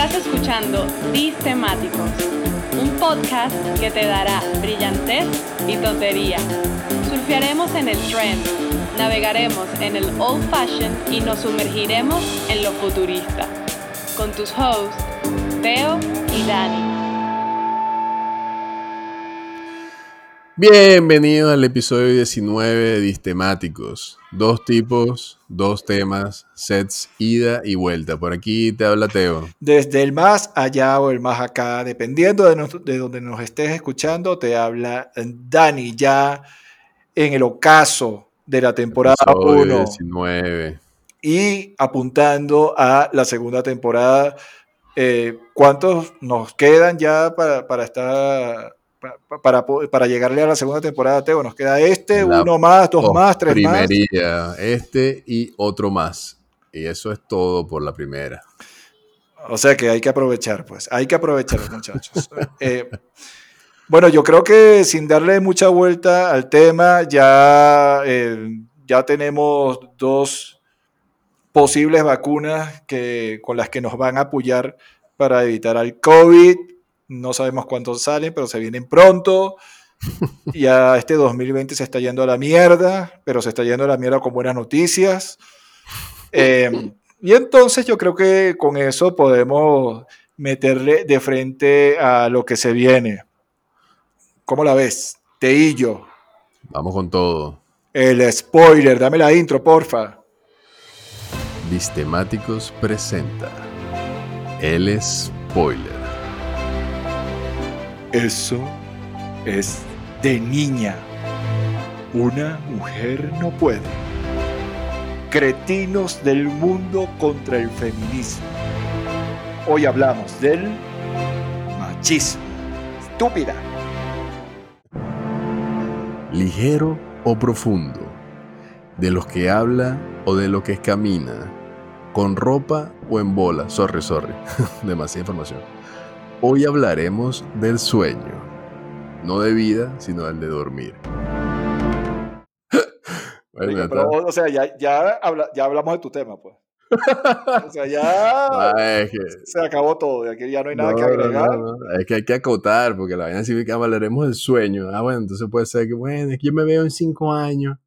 Estás escuchando Temáticos, un podcast que te dará brillantez y tontería. Surfearemos en el trend, navegaremos en el old fashion y nos sumergiremos en lo futurista. Con tus hosts, Teo y Dani. Bienvenido al episodio 19 de Distemáticos. Dos tipos, dos temas, sets, ida y vuelta. Por aquí te habla Teo. Desde el más allá o el más acá, dependiendo de, donde nos estés escuchando, te habla Dani ya en el ocaso de la temporada 1. 19. Y apuntando a la segunda temporada. Eh, ¿Cuántos nos quedan ya para, para estar para, para, llegarle a la segunda temporada, Teo. Nos queda este, uno más, dos más, tres primería, Este y otro más. Y eso es todo por la primera. O sea que hay que aprovechar, pues. Hay que aprovechar, muchachos. Eh, bueno, yo creo que sin darle mucha vuelta al tema, ya, eh, ya tenemos dos posibles vacunas que, con las que nos van a apoyar para evitar al COVID no sabemos cuántos salen, pero se vienen pronto. Ya este 2020 se está yendo a la mierda, pero se está yendo a la mierda con buenas noticias. Em, y entonces yo creo que con eso podemos meterle de frente a lo que se viene. ¿Cómo la ves? Teillo. Vamos con todo. El spoiler, dame la intro, porfa. Distemáticos presenta el spoiler. Eso es de niña. Una mujer no puede. Cretinos del mundo contra el feminismo. Hoy hablamos del machismo. Estúpida. Ligero o profundo. De los que habla o de lo que camina. Con ropa o en bola. Sorry, sorry. Demasiada información. Hoy hablaremos del sueño, no de vida, sino del de dormir. o sea, ya, hablamos de tu tema, pues. o sea, ya se acabó todo, aquí ya no hay nada que agregar. es que hay que acotar, porque la vaina sí que hablaremos del sueño. Ah, bueno, entonces puede ser que, bueno, es que yo me veo en cinco años.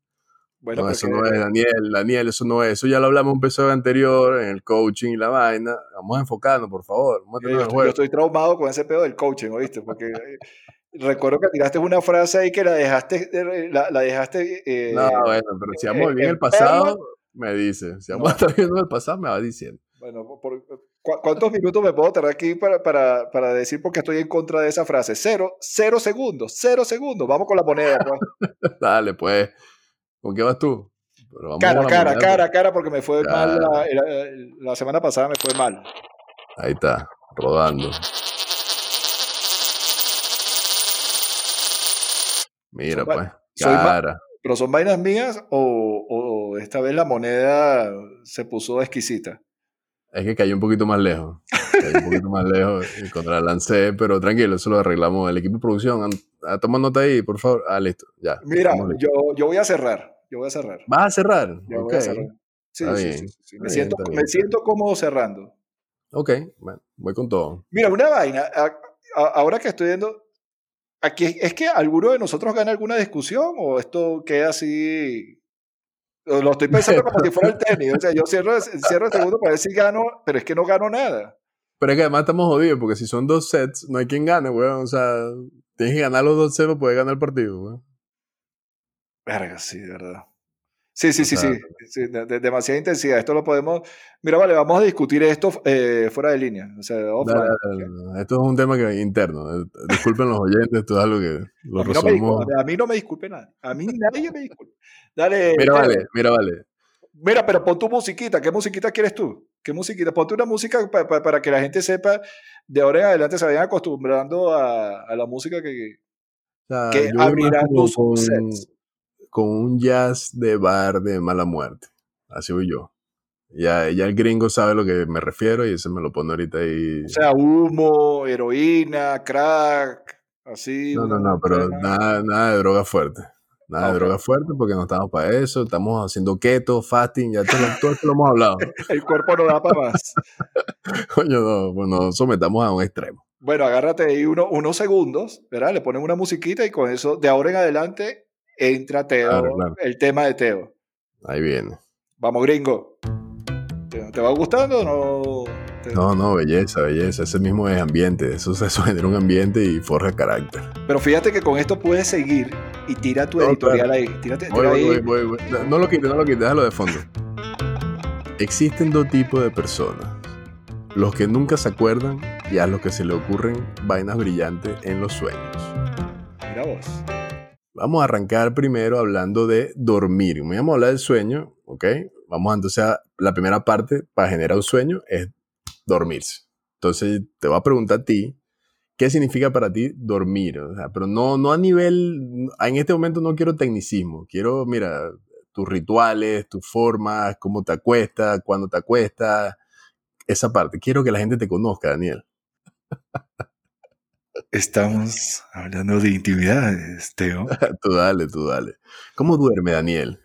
Bueno, no, eso no es, Daniel, Daniel, eso no es. Eso ya lo hablamos un episodio anterior en el coaching y la vaina. Vamos a enfocarnos, por favor. yo, estoy, traumado con ese pedo del coaching, ¿oíste? Porque eh, recuerdo que tiraste una frase ahí que la dejaste. Eh, la, dejaste eh, no, bueno, pero si vamos bien el pasado, me dice. Si vamos a viendo el pasado, me va diciendo. Bueno, ¿cuántos minutos me puedo tardar aquí para, para, para, decir porque estoy en contra de esa frase? Cero, cero segundos, cero segundos. Vamos con la moneda. Pues. Dale, pues. ¿Con qué vas tú? cara, cara, cara, cara, porque me fue mal la, semana pasada, me fue mal. Ahí está, rodando. Mira, pues, cara. ¿Pero son vainas mías o, o, esta vez la moneda se puso exquisita? Es que cayó un poquito más lejos. Cayó un poquito más lejos y contra el lancé, pero tranquilo, eso lo arreglamos. El equipo de producción, toma nota ahí, por favor. Ah, listo, ya. Mira, yo, yo voy a cerrar. Yo voy a cerrar. ¿Vas a cerrar? Yo voy a cerrar. Sí, sí, sí, Me, siento, me siento cómodo cerrando. Ok, bueno, voy con todo. Mira, una vaina. ahora que estoy viendo. Aquí, ¿Es que alguno de nosotros gana alguna discusión o esto queda así lo estoy pensando como si fuera el tenis. O sea, yo cierro, cierro el segundo para ver si gano, pero es que no gano nada. Pero es que además estamos jodidos, porque si son dos sets, no hay quien gane, weón. O sea, tienes que ganar los dos sets para poder ganar el partido. Verga, sí, de verdad. Sí, sí, sí, sí, de, demasiada intensidad. Esto lo podemos. Mira, vale, vamos a discutir esto eh, fuera de línea. O sea, esto es un tema que, interno. Eh, disculpen los oyentes, esto es algo que lo a, mí no me disculpe nadie. A mí nadie me disculpe. Dale. Mira, vale, mira, vale. Mira, pero pon tu musiquita. ¿Qué musiquita quieres tú? ¿Qué musiquita? Ponte una música para que la gente sepa, de ahora en adelante se vayan acostumbrando a, a la música que, que abrirá tus sets con un jazz de bar de mala muerte. Así voy yo. Ya, ya el gringo sabe a lo que me refiero y ese me lo pone ahorita ahí. O sea, humo, heroína, crack, así. No, no, no, pero nada, nada de droga fuerte. Nada de droga fuerte porque no estamos para eso. Estamos haciendo keto, fasting, ya todo, todo esto lo hemos hablado. El cuerpo no da para más. Coño, no, pues nos sometamos a un extremo. Bueno, agárrate ahí uno, unos segundos, ¿verdad? Le ponen una musiquita y con eso, de ahora en adelante, entra Teo, Claro, claro. el tema de Teo. Ahí viene. Vamos, gringo. ¿Te, te va gustando o no? No, no, belleza, belleza. Ese mismo es ambiente. Eso, eso genera un ambiente y forja carácter. Pero fíjate que con esto puedes seguir y tira tu editorial ahí. Tírate, Voy, tira voy, ahí. voy, voy, voy. No, no lo quites, no lo quites, déjalo de fondo. Existen dos tipos de personas. Los que nunca se acuerdan y a los que se le ocurren vainas brillantes en los sueños. Mira vos. Vamos a arrancar primero hablando de dormir. Vamos a hablar del sueño, ¿ok? Vamos entonces a la primera parte para generar un sueño es dormirse. Entonces te voy a preguntar a ti, ¿qué significa para ti dormir? O sea, pero no, no a nivel, en este momento no quiero tecnicismo, quiero, mira, tus rituales, tus formas, cómo te acuestas, cuándo te acuestas, esa parte. Quiero que la gente te conozca, Daniel. Estamos hablando de intimidades, Teo. tú dale, tú dale. ¿Cómo duerme Daniel?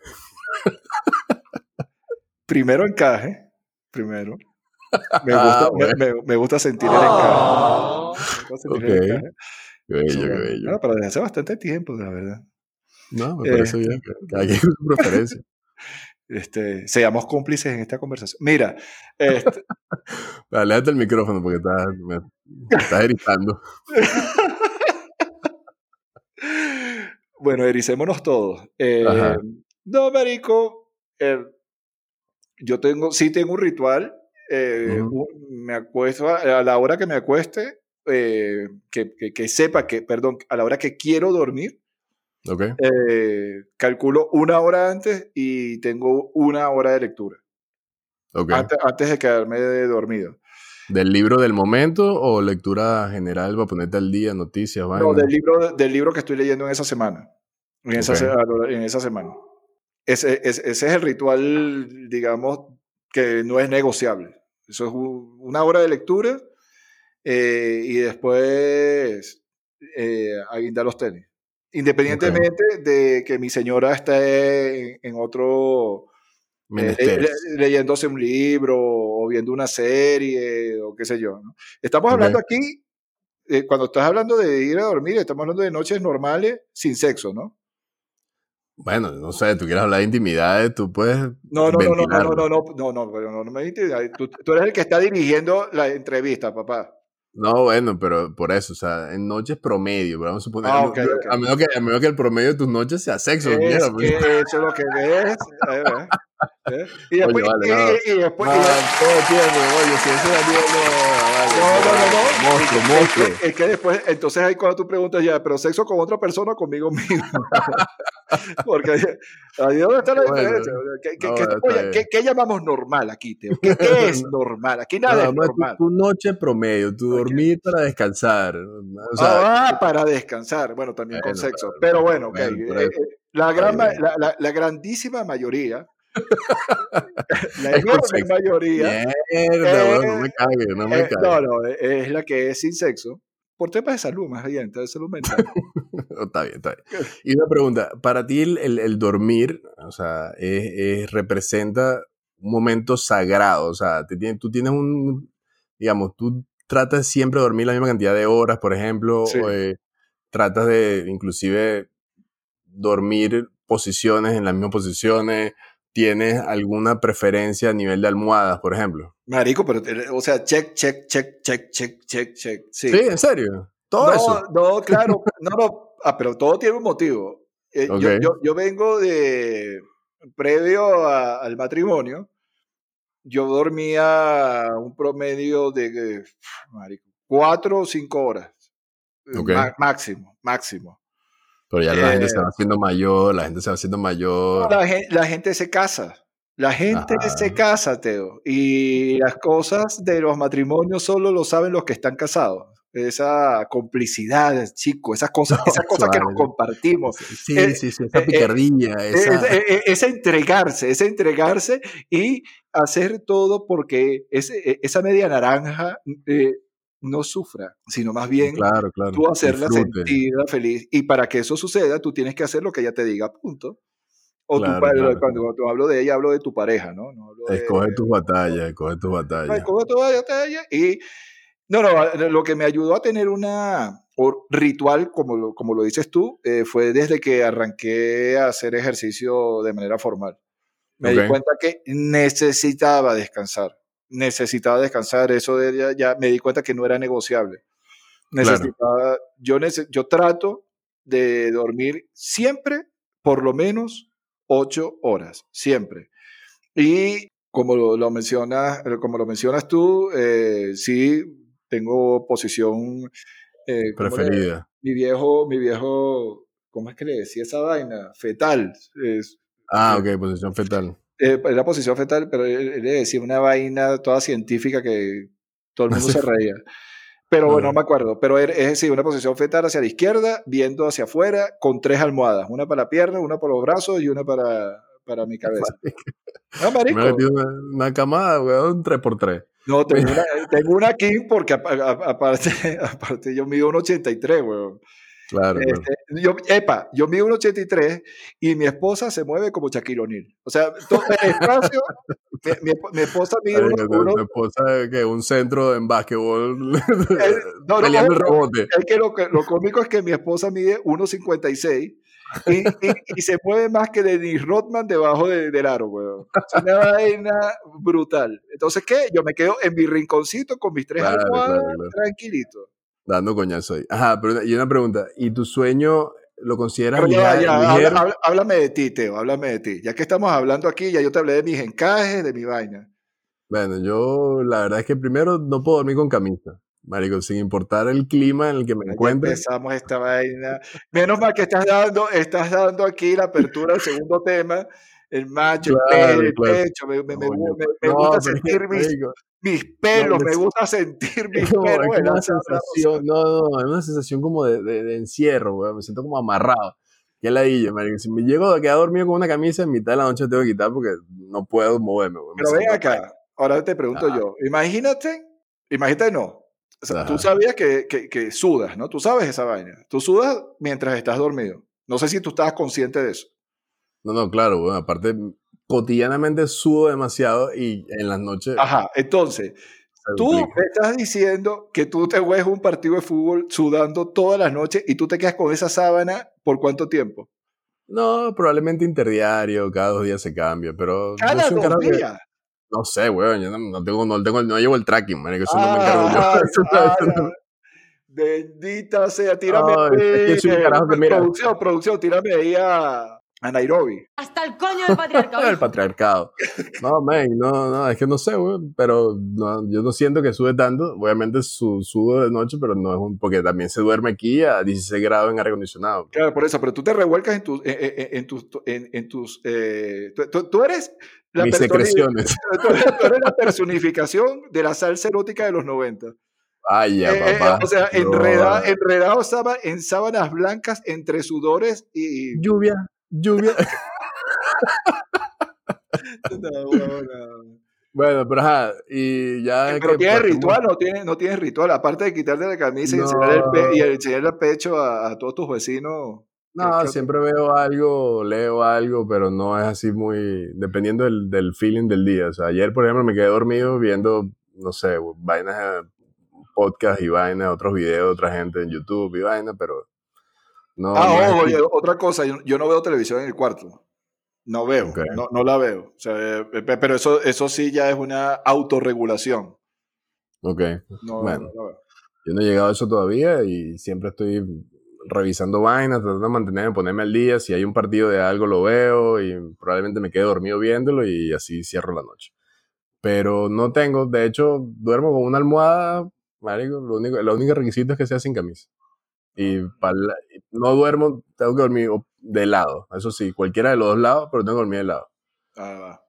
Primero encaje. Primero. Me Ah, gusta, me- bueno. me, me gusta sentir el encaje. Me gusta sentir el Ok. encaje. Qué bello, Sí, qué bueno. bello. Bueno, pero desde hace bastante tiempo, la verdad. No, me Eh, parece bien. Cada quien su preferencia. Este, seamos cómplices en esta conversación. Mira, este, Aléjate el micrófono porque estás, me, me estás gritando. bueno, ericémonos todos. Eh, Ajá. no, marico, eh, yo tengo, sí tengo un ritual. eh, me acuesto a, a la hora que me acueste, eh, que, que- que sepa que, perdón, a la hora que quiero dormir, ¿Ok? eh, calculo una hora antes y tengo una hora de lectura, Ok. antes, antes de quedarme dormido. ¿Del libro del momento o lectura general para ponerte al día, noticias, No, vainas? del libro, del libro que estoy leyendo en esa semana. En, esa, en semana. Ese, ese- ese es el ritual, digamos, que no es negociable. Eso es una hora de lectura eh, y después eh, a guindar los tenis. Independientemente de que mi señora esté en, en otro, eh, le- Menesteres. le- leyéndose un libro o viendo una serie o qué sé yo. ¿no? Estamos hablando aquí, eh, cuando estás hablando de ir a dormir, estamos hablando de noches normales sin sexo, ¿no? Bueno, no sé, tú quieres hablar de intimidades, tú puedes. No, no, no, no, no, ventilarlo. no, no, no, no, pero no, no me intimida. Tú, tú eres el que está dirigiendo la entrevista, papá. No, bueno, pero por eso, o sea, en noches promedio, pero vamos a suponer. Ah, no, ok, yo- ok. A, menos que, a menos que el promedio de tus noches sea sexo. Es mierda, pues. que eso es lo que ves. eh. Y después, vale, y- no. y- y después- y después- todo tiempo, oye, si Daniel no, vale, No, no, no, no. Monstruo, Es que, es que después, entonces ahí cuando tú preguntas ya, pero sexo con otra persona o conmigo mismo. Porque ahí dónde está la Bueno, diferencia. ¿Qué, qué- no, qué-. ¿qué- llamamos normal aquí, Teo? ¿Qué, es normal? Aquí nada No, es no, tu- normal. tu, noche promedio, tu Ok. dormir para descansar. O sea, ah, para descansar. Bueno, también con Bueno, sexo. pero- Pero bueno, ok. bueno, por eh, eh, la, gran, la, la- la grandísima mayoría, la con enorme mayoría, mierda, eh, weón, no me cagues, no me eh, cagues. no, no, eh, es la que es sin sexo. Por temas de salud, más bien, de salud mental. Está bien, está bien. Y una pregunta, para ti el, el- el dormir, o sea, es, es- representa un momento sagrado, o sea, te tiene- tú tienes un, digamos, tú tratas siempre de dormir la misma cantidad de horas, por ejemplo, Sí. o, eh, tratas de inclusive dormir posiciones en las mismas posiciones, tienes alguna preferencia a nivel de almohadas, por ejemplo. Marico, pero, eh, o sea, check, check, check, check, check, check, check. Sí. Sí, en serio, todo no, eso. no, claro, no, no, ah, pero todo tiene un motivo. Eh, yo, yo, yo vengo de, previo a- al matrimonio, yo dormía un promedio de, eh, marico, cuatro o cinco horas. Máximo, máximo. Pero ya la gente se Eh, va haciendo mayor, la gente se va haciendo mayor. La, gen- la gente se casa. La gente Ajá. se casa, Teo. Y las cosas de los matrimonios solo lo saben los que están casados. Esa complicidad, chico, esas cosas, No, esas cosas que nos compartimos. Sí, eh, sí, sí, esa eh, eh, picardía, esa... Es, entregarse, es entregarse y hacer todo porque ese- esa media naranja eh, no sufra, sino más bien Claro, claro. tú hacerla sentirla feliz. Y para que eso suceda, tú tienes que hacer lo que ella te diga, punto. O tu Claro, pa- claro. cuando, cuando hablo de ella, hablo de tu pareja, ¿no? No hablo de, Escoge tus batallas, escoge tus batallas. coge toda la batalla Y no, no, lo que me ayudó a tener una ritual, como lo, como lo dices tú, eh, fue desde que arranqué a hacer ejercicio de manera formal. Me di cuenta que necesitaba descansar. Necesitaba descansar. Eso de ya, ya me di cuenta que no era negociable. Claro. Necesitaba, yo, nece- yo trato de dormir siempre por lo menos ocho horas, siempre. Y como lo, lo mencionas, eh, como lo mencionas tú, eh, sí tengo posición eh, ¿cómo le- Preferida. mi viejo, mi viejo, ¿cómo es que le decía esa vaina? Fetal. Es, Ah, ok, posición fetal. Eh, era posición fetal, pero él, decía una vaina toda científica que todo el mundo se reía. Pero bueno, no me acuerdo. Pero er- es decir, una posición fetal hacia la izquierda, viendo hacia afuera, con tres almohadas. Una para la pierna, una para los brazos y una para, para mi cabeza. No, marico. Me metí una, una camada, weón, 3x3. No, tengo una, tengo una King porque aparte, aparte yo mido un 83, weón. Claro. Este, yo, epa, yo mido un 83 y mi esposa se mueve como Shaquille O'Neal. O sea, todo el espacio, mi, mi mi esposa mide uno, uno- tu esposa que un centro en básquetbol Eh, no, no, peleando el no, rebote. es que lo, lo cómico es que mi esposa mide 1,56 y, y, y se mueve más que Dennis Rodman debajo de- del aro, weón. Es una vaina brutal. Entonces, ¿qué? Yo me quedo en mi rinconcito con mis tres Claro, almohadas, claro, claro. tranquilito. Dando coñazo ahí. Ajá, pero y una pregunta. ¿Y tu sueño lo consideras Pero ya, liga- ya, habla- ligero? habla- háblame de ti, Teo, háblame de ti. Ya que estamos hablando aquí, ya yo te hablé de mis encajes, de mi vaina. Bueno, yo la verdad es que primero no puedo dormir con camisa. Marico, sin importar el clima en el que me Ya encuentre. empezamos esta vaina. Menos mal que estás dando, estás dando aquí la apertura del segundo tema. El macho, el Claro, pelo, el pecho. Me, me- me- me- no, gusta sentir mis, mis pelos, no, me gusta sentir mis pelos. es una sensación, no, no, es una sensación como de, de, de encierro, weón. Me siento como amarrado. Qué ladilla, marico. Si me llego a quedar dormido con una camisa, en mitad de la noche tengo que quitar porque no puedo moverme. Me Pero ven acá, ahora te pregunto Ajá. yo. Imagínate, imagínate no. O sea, tú sabías que, que, que sudas, ¿no? Tú sabes esa vaina. Tú sudas mientras estás dormido. No sé si tú estabas consciente de eso. No, no, claro, bueno, aparte cotidianamente sudo demasiado y en las noches Ajá, entonces, Tú me estás diciendo que tú te juegas un partido de fútbol sudando todas las noches y tú te quedas con esa sábana por cuánto tiempo? No, probablemente interdiario, cada dos días se cambia, pero Cada dos que- días. no sé, weón, yo no, no tengo, no tengo, no llevo el tracking, man, eso no me encargo yo. Ah, ala. Bendita sea, tírame No, es que soy un carajo que mira- producción, producción, tírame ahí a, a Nairobi. Hasta el coño del patriarcado. el patriarcado. No, man, no, no, es que no sé, weón, pero no, yo no siento que sube tanto. Obviamente su, sudo de noche, pero no es un, porque también se duerme aquí a 16 grados en aire acondicionado. Claro, por eso, pero tú te revuelcas en tus, en, en- en tus, en, en tus, eh, tú, eres la Mis secreciones. tú eres- tú eres la personificación de la salsa erótica de los 90. Ay, ya, Eh, eh, papá. o sea, No, enredado, enredado estaba en sábanas blancas entre sudores y... Lluvia, lluvia. No, bueno, pero ajá, y ya. Pero que tiene ritual, no tiene, no tiene ritual. Aparte de quitarte la camisa y No. enseñarle el, pe- y enseñarle el pecho a, a todos tus vecinos. No, ¿Qué- qué- siempre veo algo, leo algo, pero no es así muy. dependiendo del, del feeling del día. O sea, ayer, por ejemplo, me quedé dormido viendo, no sé, vainas, eh, podcast y vainas, otros videos de otra gente en YouTube y vainas, pero. No, Ah, no ojo, oye, otra cosa, yo, yo no veo televisión en el cuarto. No veo, Ok. no, no la veo. O sea, eh, pe- pero eso, eso sí ya es una autorregulación. Ok, No, Bueno. veo. yo no he llegado a eso todavía y siempre estoy revisando vainas, tratando de mantenerme, ponerme al día. Si hay un partido de algo, lo veo y probablemente me quede dormido viéndolo y así cierro la noche. Pero no tengo, de hecho, duermo con una almohada, marico, lo único, el único requisito es que sea sin camisa. Y la- no duermo, tengo que dormir de lado, eso sí, cualquiera de los dos lados, pero tengo que dormir de lado. Ah, va.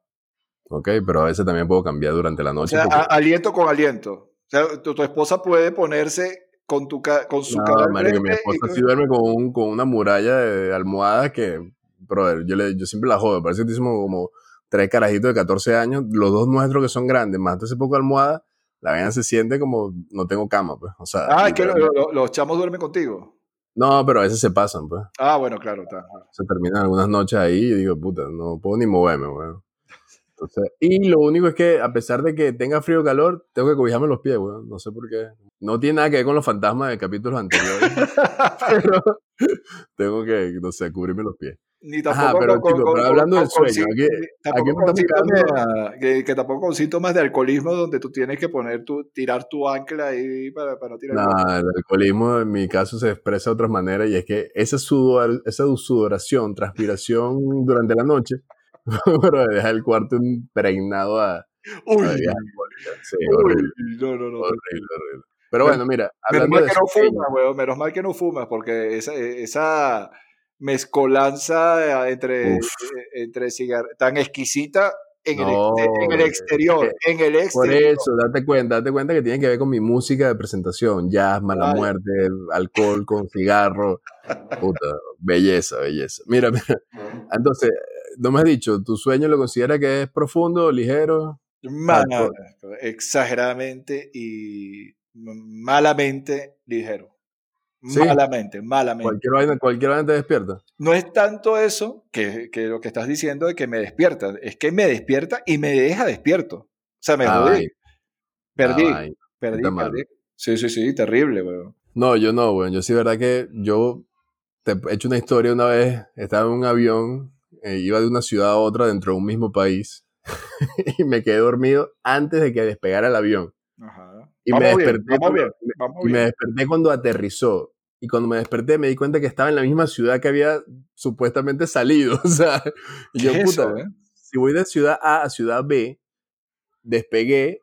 Ok, pero a veces también puedo cambiar durante la O noche. sea, porque- a- aliento con aliento. O sea, tu, tu esposa puede ponerse con, tu con su No, cara marico, mi y esposa con- sí duerme con, un- con una muralla de almohadas que, brother, yo, le, yo siempre la jodo. Parece que hicimos como tres carajitos de 14 años, los dos nuestros que son grandes, más ese poco almohada, la vaina se siente como no tengo cama, pues. O sea, Ah, es que lo- literalmente. lo- los chamos duermen contigo. No, pero a veces se pasan, pues. Ah, bueno, claro, está. Se terminan algunas noches ahí y digo, puta, no puedo ni moverme, weón. Entonces, y lo único es que, a pesar de que tenga frío o calor, tengo que cobijarme los pies, weón. No sé por qué. No tiene nada que ver con los fantasmas de capítulos anteriores. pero tengo que, no sé, cubrirme los pies. Ni Ajá, tampoco pero, con, chico, con- pero hablando con- del sueño, aquí- tampoco aquí estamos síntomas, que, que tampoco con síntomas de alcoholismo donde tú tienes que poner tu, tirar tu ancla ahí para, para tirar el No, el alcoholismo en mi caso se expresa de otra manera y es que esa, sudor, esa sudoración, transpiración durante la noche, pero deja el cuarto impregnado a, a Uy, alcohólicas. Sí, uy, horrible, no, no, no. horrible, horrible. Pero bueno, mira, Menos mal de que no fumas, weón. Menos mal que no fumas, porque esa, esa mezcolanza entre, Uf. entre cigarros tan exquisita en, No, el, en el eh, exterior. eh, en el Por exterior. eso, date cuenta, date cuenta que tiene que ver con mi música de presentación, jazz, mala muerte, alcohol con cigarro, puta, belleza, belleza. Mira, mira, entonces, no me has dicho, ¿tu sueño lo considera que es profundo, ligero? Exageradamente y malamente ligero. Sí. Malamente, malamente. Cualquier vaina, cualquier vaina te despierta. No es tanto eso que, que lo que estás diciendo de que me despierta, es que me despierta y me deja despierto. O sea, me Ah, jodí. Perdí, ah, perdí, mal. perdí. Sí, sí, sí, terrible, weón. No, yo no, bueno, yo sí, verdad que yo te he hecho una historia una vez, estaba en un avión, eh, iba de una ciudad a otra dentro de un mismo país y me quedé dormido antes de que despegara el avión. Y vamos me bien, desperté vamos cuando- bien, vamos Y me desperté cuando aterrizó. Y cuando me desperté me di cuenta que estaba en la misma ciudad que había supuestamente salido. O sea, y yo, ¿Qué es puta, eso, eh? si voy de ciudad A a ciudad B, despegué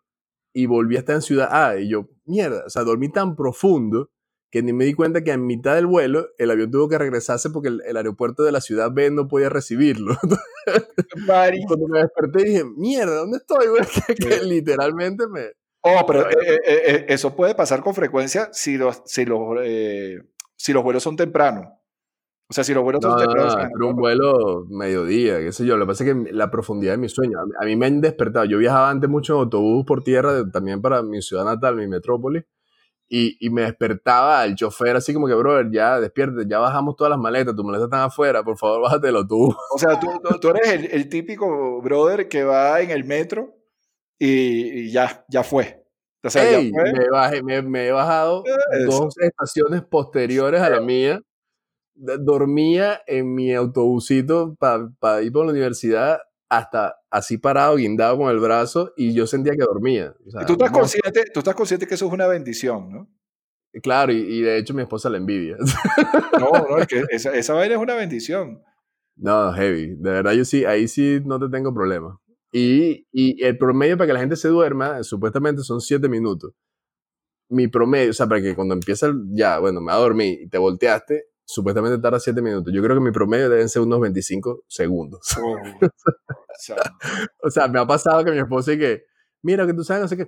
y volví a estar en ciudad A. Y yo, mierda, o sea, dormí tan profundo que ni me di cuenta que en mitad del vuelo el avión tuvo que regresarse porque el, el aeropuerto de la ciudad B no podía recibirlo. Cuando me desperté dije, mierda, ¿dónde estoy? que literalmente me... Oh, pero Pero- eh, eh, eh, eso puede pasar con frecuencia si los, si los, eh, si los vuelos son tempranos. O sea, si los vuelos No, son no, tempranos. no, era un vuelo mediodía, qué sé yo. Lo que pasa es que la profundidad de mi sueño, a mí, me han despertado. Yo viajaba antes mucho en autobús por tierra, de- también para mi ciudad natal, mi metrópoli, y, y me despertaba el chofer así como que, brother, ya despierte, ya bajamos todas las maletas, tus maletas están afuera, por favor, bájate del autobús. O sea, tú, tú- tú eres el, el típico brother que va en el metro y, y ya, ya fue. O sea, ya Ey, fue. me, bajé- me- me he bajado Eso. dos estaciones posteriores a la mía. Dormía en mi autobusito para ir por la universidad hasta así parado, guindado con el brazo, y yo sentía que dormía. O sea, Y tú estás, no- consciente, tú estás consciente que eso es una bendición, ¿no? Claro, y, y de hecho mi esposa la envidia. No, no, es que esa, esa vaina es una bendición. no, heavy. De verdad, yo sí, ahí sí no te tengo problema. Y, y el promedio para que la gente se duerma, supuestamente son 7 minutos. Mi promedio, o sea, para que cuando empieza el, ya, bueno, me va a dormir y te volteaste, supuestamente tarda 7 minutos. Yo creo que mi promedio deben ser unos 25 segundos. Oh, o sea, O sea, me ha pasado que mi esposa y que, mira, que tú sabes, no sé qué.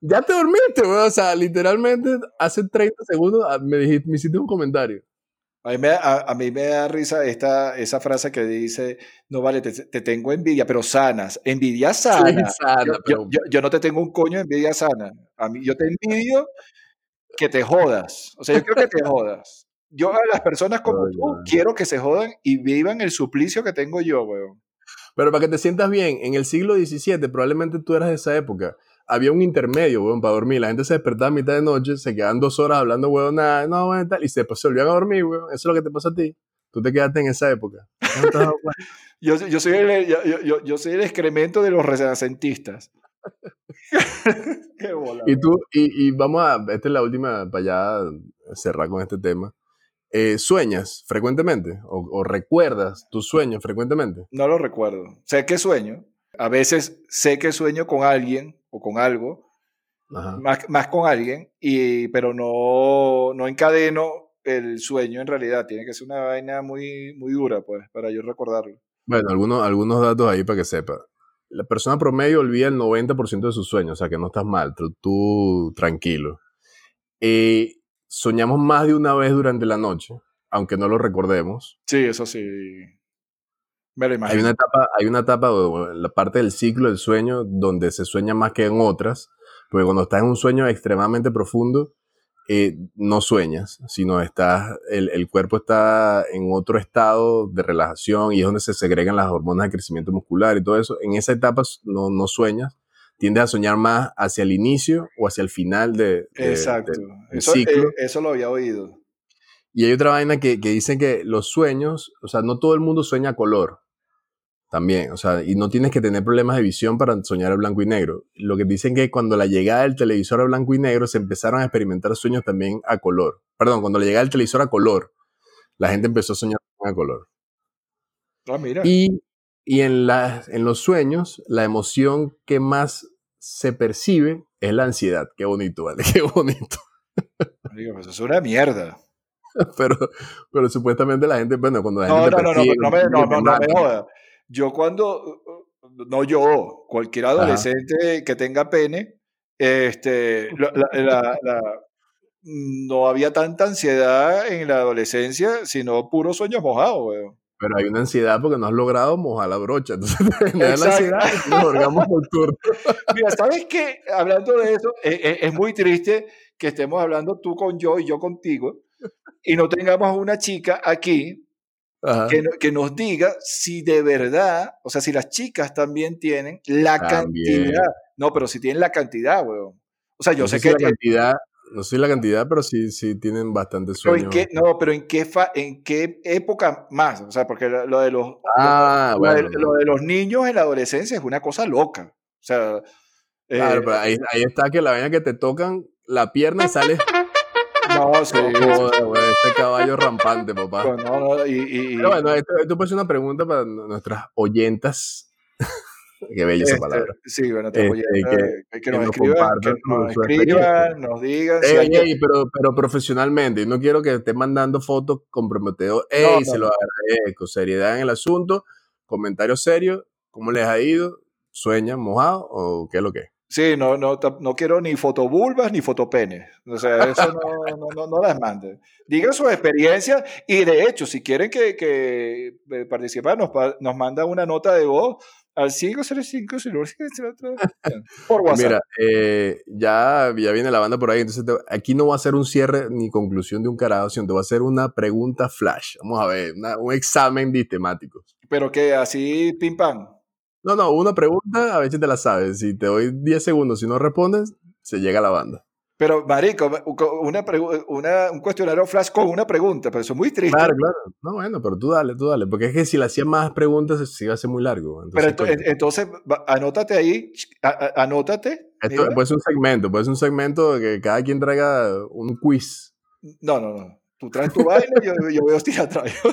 Ya te dormiste, weón. O sea, literalmente hace 30 segundos ah, me, dijiste, me hiciste un comentario. A mí, me, a, a mí me da risa esta, esa frase que dice, no vale, te, te tengo envidia, pero sanas. Envidia sana. sana, yo, pero- yo- yo- yo no te tengo un coño de envidia sana. A mí, yo te envidio que te jodas. O sea, yo quiero que te jodas. Yo a las personas como tú quiero que se jodan y vivan el suplicio que tengo yo, weón. Pero para que te sientas bien, en el siglo XVII, probablemente tú eras de esa época, había un intermedio, weón, para dormir. La gente se despertaba a mitad de noche, se quedaban dos horas hablando, weón, nada, no, weón, tal, y se, pues, se volvían a dormir, weón. Eso es lo que te pasa a ti. Tú te quedaste en esa época. Yo, yo, soy el, yo, yo- yo- yo soy el excremento de los renacentistas. Qué bola. y tú, y, y vamos a, esta es la última, para ya cerrar con este tema. Eh, ¿Sueñas frecuentemente? O, o recuerdas tus sueños frecuentemente? No lo recuerdo. Sé que sueño. A veces sé que sueño con alguien o con algo, Ajá. más, más con alguien, y, pero no, no encadeno el sueño en realidad. Tiene que ser una vaina muy, muy dura, pues, para yo recordarlo. Bueno, algunos, algunos datos ahí para que sepa. La persona promedio olvida el 90% de sus sueños, o sea que no estás mal, tú, tú tranquilo. Eh, soñamos más de una vez durante la noche, aunque no lo recordemos. Sí, eso sí. Me lo Hay imagino. una etapa, hay una etapa, la parte del ciclo del sueño, donde se sueña más que en otras, Porque cuando estás en un sueño extremadamente profundo, eh, no sueñas, sino estás, el, el, cuerpo está en otro estado de relajación y es donde se segregan las hormonas de crecimiento muscular y todo eso. En esa etapa no, no sueñas, tiendes a soñar más hacia el inicio o hacia el final de, Exacto. eso, ciclo. Eh, eso lo había oído. Y hay otra vaina que, que dicen que los sueños, o sea, no todo el mundo sueña color también, o sea, y no tienes que tener problemas de visión para soñar el blanco y negro. Lo que dicen que cuando la llegada del televisor a blanco y negro se empezaron a experimentar sueños también a color. Perdón, cuando la llegada del televisor a color, la gente empezó a soñar a color. Ah, mira. Y, y en, la, en los sueños, la emoción que más se percibe es la ansiedad. Qué bonito, ¿vale? Qué bonito. Digo, pues es una mierda. pero, pero supuestamente la gente, bueno, cuando la gente. No, no, no, no, me, no, no, no me joda. Yo cuando, no yo, cualquier adolescente que tenga pene, este, la, la, no había tanta ansiedad en la adolescencia, sino puros sueños mojados, weón. Pero hay una ansiedad porque no has logrado mojar la brocha. Entonces, la ansiedad Mira, ¿sabes qué? Hablando de eso, es, e, es, muy triste que estemos hablando tú con yo y yo contigo y no tengamos una chica aquí que, que, nos diga si de verdad, o sea, si las chicas también tienen la cantidad. No, pero si tienen la cantidad, weón. O sea, yo sé, que... La cantidad, no sé la cantidad, pero sí, sí tienen bastante sueño. no, pero ¿en qué, fa, ¿en qué época más? O sea, porque lo de los, ah, lo, bueno, de, lo de los niños en la adolescencia es una cosa loca. O sea... Claro, eh, pero ahí, ahí, está que la vaina que te tocan la pierna y sales no, sí. este caballo rampante, papá. No, no, y, y, Pero bueno, esto, esto puede ser una pregunta para nuestras oyentas. Qué bella esa este, palabra. Sí, bueno, te voy este, que, que, nos, nos escriban, que nos, escriban, nos digan. Ey, ey, pero, pero profesionalmente, no quiero que esté mandando fotos comprometedoras. Ey, se lo agradezco. Seriedad en el asunto, comentarios serios, ¿cómo les ha ido? ¿Sueñan mojado o qué es lo que es? Sí, no, no, no quiero ni fotobulbas ni fotopenes. O sea, eso no, no, no, las manden. Digan su experiencia y de hecho, si quieren que, que eh, participen, nos, nos mandan una nota de voz al 505 por WhatsApp. Mira, eh, ya, ya viene la banda por ahí, entonces aquí no va a ser un cierre ni conclusión de un carajo, sino te va a hacer una pregunta flash. Vamos a ver, un examen de temáticos. Pero que así, pim pam. No, no, una pregunta, a ver si te la sabes. Si te doy 10 segundos, si no respondes, se llega a la banda. Pero, Marico, una, una un cuestionario flash con una pregunta, pero eso es muy triste. Claro, claro. No, bueno, pero tú dale, tú dale. Porque es que si le hacías más preguntas, se iba a hacer muy largo. Entonces, pero entonces, anótate ahí, anótate. Esto puede ser un segmento, puede ser un segmento que cada quien traiga un quiz. No, no, no. Tú traes tu vaina y yo, yo veo si la traigo.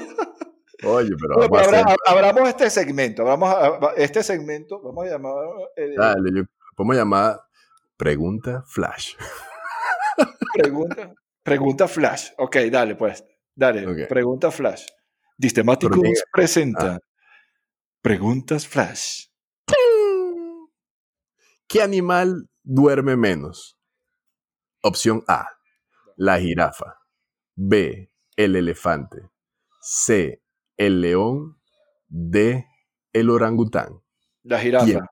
Oye, pero. Bueno, abramos este segmento. Vamos a, este segmento, vamos a llamar. Eh, Dale, yo, podemos llamar Pregunta Flash. Pregunta, pregunta Flash. Ok, dale, pues. Dale, pregunta Flash. Distemáticos presenta. Ah. Preguntas Flash. ¿Qué animal duerme menos? Opción A, la jirafa. B, el elefante. C, el león de el orangután. La jirafa.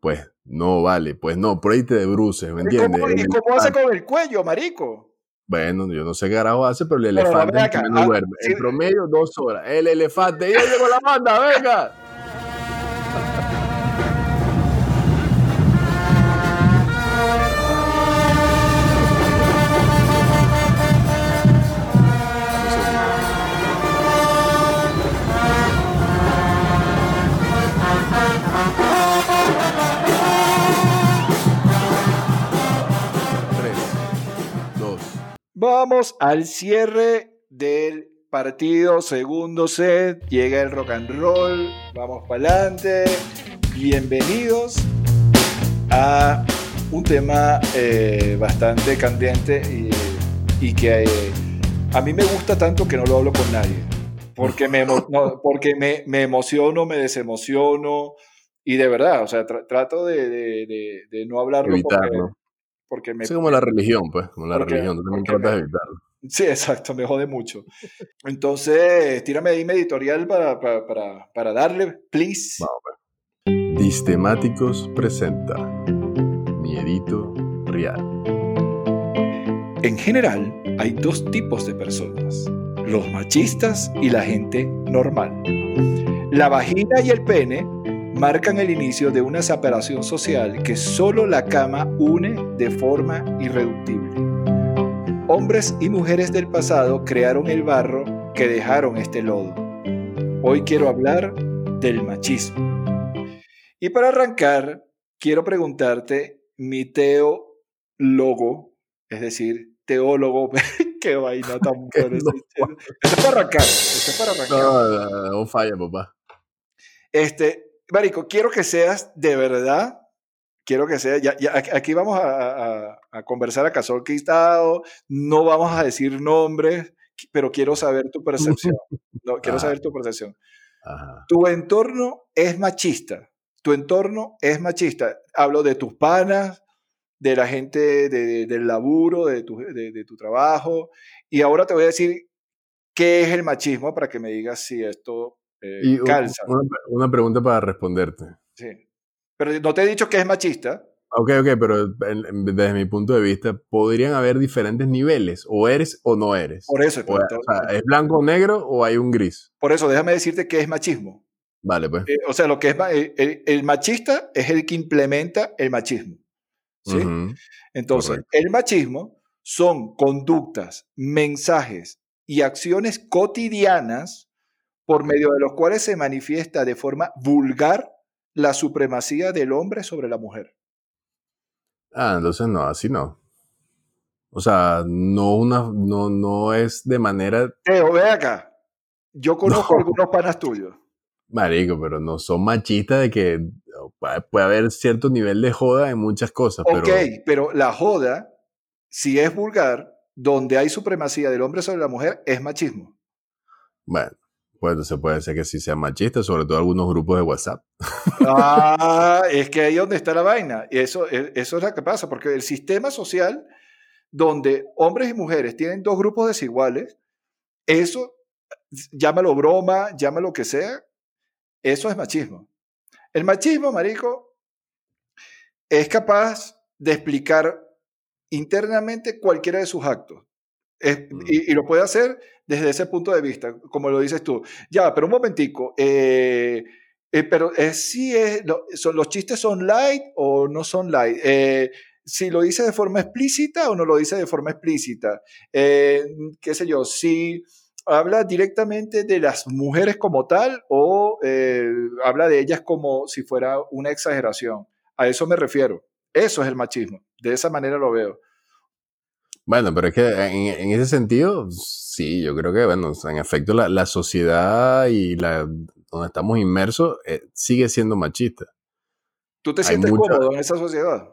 Pues no vale, pues no, por ahí te debruces, ¿me entiendes? ¿Y cómo, hace con el cuello, marico? Bueno, yo no sé qué carajo hace, pero el elefante no, duerme. En promedio, dos horas. El elefante, ya llegó la banda, venga. Vamos al cierre del partido, segundo set, llega el rock and roll, vamos para adelante. Bienvenidos a un tema eh, bastante candente y, que eh, a mí me gusta tanto que no lo hablo con nadie. Porque me, porque me, me, emociono, me desemociono y de verdad, o sea, trato de, de, de, no hablarlo Evitarlo. Porque me, es como la religión, pues, como la religión, tú también tratas de evitarlo. Sí, exacto, me jode mucho. Entonces, tírame ahí mi editorial para, para, para, para darle, please. Vamos, pues. Distemáticos presenta Miedito real. En general, hay dos tipos de personas, los machistas y la gente normal. La vagina y el pene marcan el inicio de una separación social que solo la cama une de forma irreductible. Hombres y mujeres del pasado crearon el barro que dejaron este lodo. Hoy quiero hablar del machismo. Y para arrancar, quiero preguntarte, mi teólogo, es decir, teólogo, qué vaina tan buena. Esto es para arrancar, esto es para arrancar. No, no, no falla, papá. Este, Marico, quiero que seas de verdad, quiero que seas, ya, ya, aquí vamos a, a, a conversar a Casol Quistado, no vamos a decir nombres, pero quiero saber tu percepción. No, quiero Ajá. saber tu percepción. Ajá. Tu entorno es machista. Tu entorno es machista. Hablo de tus panas, de la gente de- del laburo, de tu, de- de tu trabajo. Y ahora te voy a decir qué es el machismo para que me digas si esto eh, Y u- calza. una, una pregunta para responderte. Sí. Pero no te he dicho que es machista. Ok, ok, pero desde mi punto de vista, podrían haber diferentes niveles, o eres o no eres. Por eso, O, o sea, ¿es blanco o negro o hay un gris? por eso déjame decirte qué es machismo. Vale, pues. Eh, o sea, lo que es el, el- el machista es el que implementa el machismo. ¿sí? Entonces, Correcto. el machismo son conductas, mensajes y acciones cotidianas por medio de los cuales se manifiesta de forma vulgar la supremacía del hombre sobre la mujer. Ah, entonces no, así no. O sea, no, una, no, no es de manera Teo, ve acá. Yo conozco No. algunos panas tuyos. marico, pero no son machistas de que puede, haber cierto nivel de joda en muchas cosas, Ok, pero pero la joda, si es vulgar, donde hay supremacía del hombre sobre la mujer, es machismo. bueno, pues entonces puede ser que sí sea machista, sobre todo algunos grupos de WhatsApp. Ah, es que ahí donde está la vaina. Eso, e- eso es lo que pasa, porque el sistema social donde hombres y mujeres tienen dos grupos desiguales, eso, llámalo broma, llámalo lo que sea, eso es machismo. El machismo, marico, es capaz de explicar internamente cualquiera de sus actos. Es- Mm. y, y lo puede hacer desde ese punto de vista, como lo dices tú. Ya, pero un momentico, eh, eh, pero eh, sí es, lo- son, los chistes son light o no son light. Eh, si lo dice de forma explícita o no lo dice de forma explícita. Qué sé yo, si habla directamente de las mujeres como tal o habla de ellas como si fuera una exageración. A eso me refiero. Eso es el machismo. De esa manera lo veo. Bueno, pero es que en, en ese sentido, sí, yo creo que, bueno, en efecto, la, la sociedad y la donde estamos inmersos eh, sigue siendo machista. ¿Tú te Hay sientes mucha- cómodo en esa sociedad?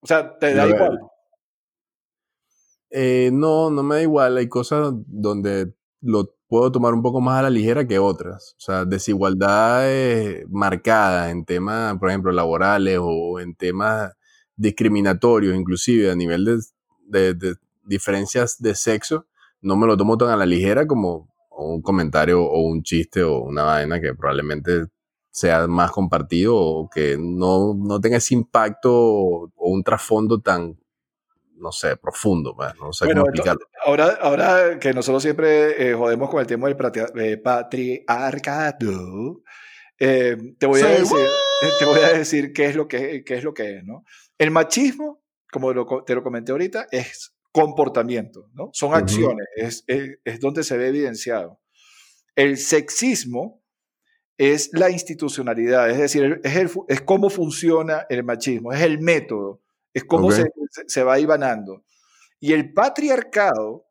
O sea, te da igual. Eh, no, no me da igual. Hay cosas donde lo puedo tomar un poco más a la ligera que otras. O sea, desigualdades marcadas en temas, por ejemplo, laborales o en temas discriminatorios, inclusive a nivel de, de- de diferencias de sexo, no me lo tomo tan a la ligera como un comentario o un chiste o una vaina que probablemente sea más compartido o que no, no tenga ese impacto o, o un trasfondo tan, no sé, profundo. pues, no sé Bueno, cómo explicarlo. Ahora, ahora que nosotros siempre eh, jodemos con el tema del eh, patriarcado, eh, te, voy a decir, eh, te voy a decir qué es lo que, qué es lo que es, ¿no? El machismo, como lo te lo comenté ahorita, es comportamiento, ¿no? Son Ujú. acciones, es, es, es donde se ve evidenciado. El sexismo es la institucionalidad, es decir, es, el es cómo funciona el machismo, es el método, es cómo Ok. se, se- se va ibanando. Y el patriarcado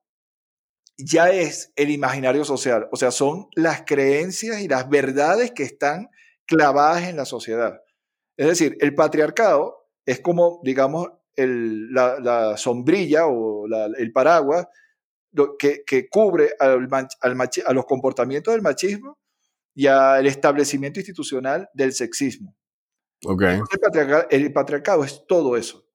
ya es el imaginario social, o sea, son las creencias y las verdades que están clavadas en la sociedad. Es decir, el patriarcado es como, digamos, el- la, la sombrilla o la- el paraguas que, que cubre al al machi- a los comportamientos del machismo y al establecimiento institucional del sexismo. Ok. El patriarca- el patriarcado es todo eso.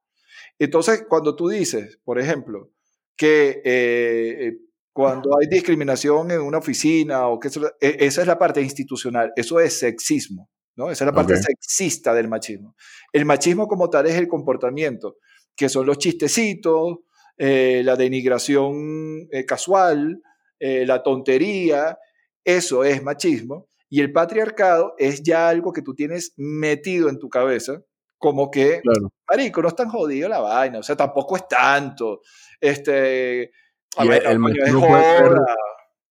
Entonces, cuando tú dices, por ejemplo, que eh, eh, cuando hay discriminación en una oficina o que eso- esa es la parte institucional, eso es sexismo, ¿no? Esa es la parte sexista del machismo. El machismo como tal es el comportamiento que son los chistecitos, eh, la denigración eh, casual, eh, la tontería, eso es machismo. Y el patriarcado es ya algo que tú tienes metido en tu cabeza, como que, Claro. marico, no es tan jodido la vaina, o sea, tampoco es tanto. Este, a Y ver, el machismo puede ser- joda.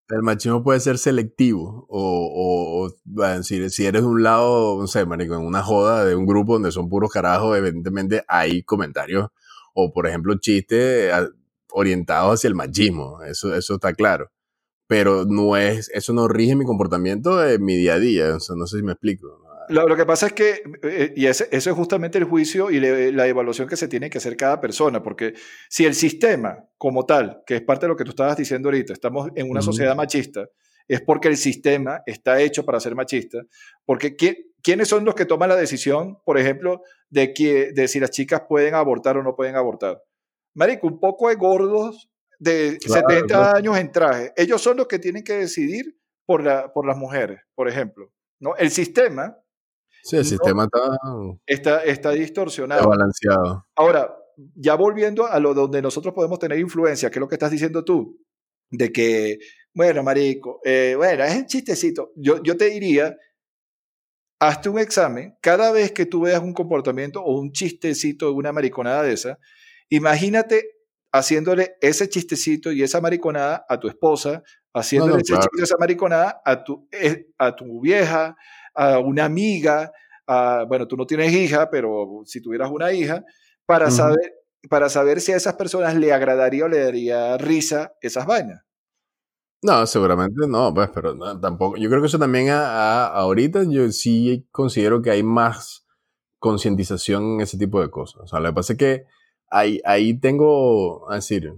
El machismo puede ser selectivo o, o, o, bueno, si, si eres de un lado, no sé, marico, en una joda de un grupo donde son puros carajos, evidentemente hay comentarios o, por ejemplo, chistes a- orientados hacia el machismo, eso, eso está claro. Pero no es, eso no rige mi comportamiento en mi día a día, o sea, no sé si me explico. Lo, lo que pasa es que, eh, y ese- eso es justamente el juicio y le- la evaluación que se tiene que hacer cada persona, porque si el sistema como tal, que es parte de lo que tú estabas diciendo ahorita, estamos en una sociedad machista, es porque el sistema está hecho para ser machista, porque ¿qui- ¿quiénes son los que toman la decisión, por ejemplo, de, que, de si las chicas pueden abortar o no pueden abortar? Marico, un poco de gordos de Claro, 70 claro. años en traje, ellos son los que tienen que decidir por, la, por las mujeres, por ejemplo. ¿no? El sistema Sí, el No. sistema está está, está distorsionado. balanceado. Ahora, ya volviendo a lo donde nosotros podemos tener influencia, que es lo que estás diciendo tú, de que, bueno, marico, eh, bueno, es un chistecito. Yo, yo te diría, hazte un examen, cada vez que tú veas un comportamiento o un chistecito, una mariconada de esa, imagínate haciéndole ese chistecito y esa mariconada a tu esposa, haciéndole no, ese claro. chiste y esa mariconada a tu, eh, a tu vieja, a una amiga, a- bueno, tú no tienes hija, pero si tuvieras una hija, para, saber, para saber si a esas personas le agradaría o le daría risa esas vainas. No, seguramente no, pues, pero no, tampoco. Yo creo que eso también a, a- ahorita yo sí considero que hay más concientización en ese tipo de cosas. O sea, lo que pasa es que ahí, ahí tengo, a decir,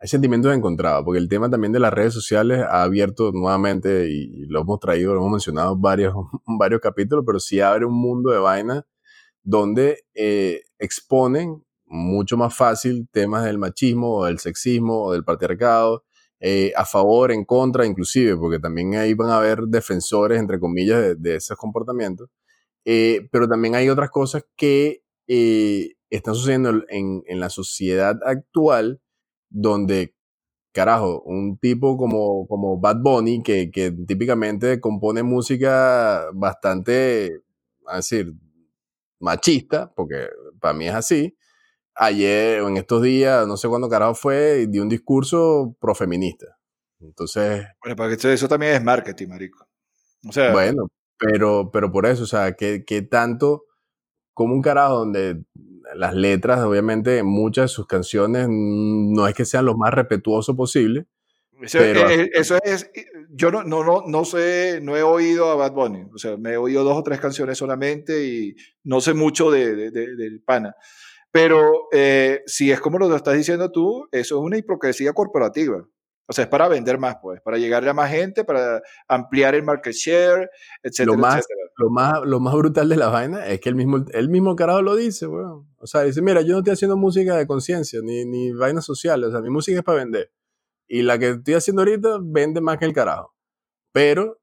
hay sentimientos encontrados, porque el tema también de las redes sociales ha abierto nuevamente, y, lo hemos traído, lo hemos mencionado en varios, varios capítulos, pero sí abre un mundo de vainas donde eh, exponen mucho más fácil temas del machismo o del sexismo o del patriarcado, eh, a favor, en contra, inclusive, porque también ahí van a haber defensores, entre comillas, de, de esos comportamientos. Eh, pero también hay otras cosas que eh, están sucediendo en, en la sociedad actual, donde, carajo, un tipo como, como Bad Bunny, que, que típicamente compone música bastante, a decir, machista, porque para mí es así, ayer o en estos días, no sé cuándo carajo fue, dio un discurso profeminista. Entonces, Bueno, para que eso, también es marketing, marico. O sea, bueno, pero, pero por eso, o sea, que, que tanto como un carajo donde las letras, obviamente, en muchas de sus canciones mm, no es que sean lo más respetuoso posible. Eso, Pero- eh, eso es, yo no, no, no, no sé, no he oído a Bad Bunny, o sea, me he oído dos o tres canciones solamente y no sé mucho de, de- de- del pana. Pero eh, si es como lo estás diciendo tú, eso es una hipocresía corporativa. O sea, es para vender más, pues, para llegarle a más gente, para ampliar el market share, etcétera, Lo más- etcétera. Lo más, lo más brutal de la vaina es que el mismo, el mismo carajo lo dice, weón. O sea, dice, mira, yo no estoy haciendo música de conciencia, ni, ni vainas sociales, o sea, mi música es para vender. Y la que estoy haciendo ahorita vende más que el carajo. Pero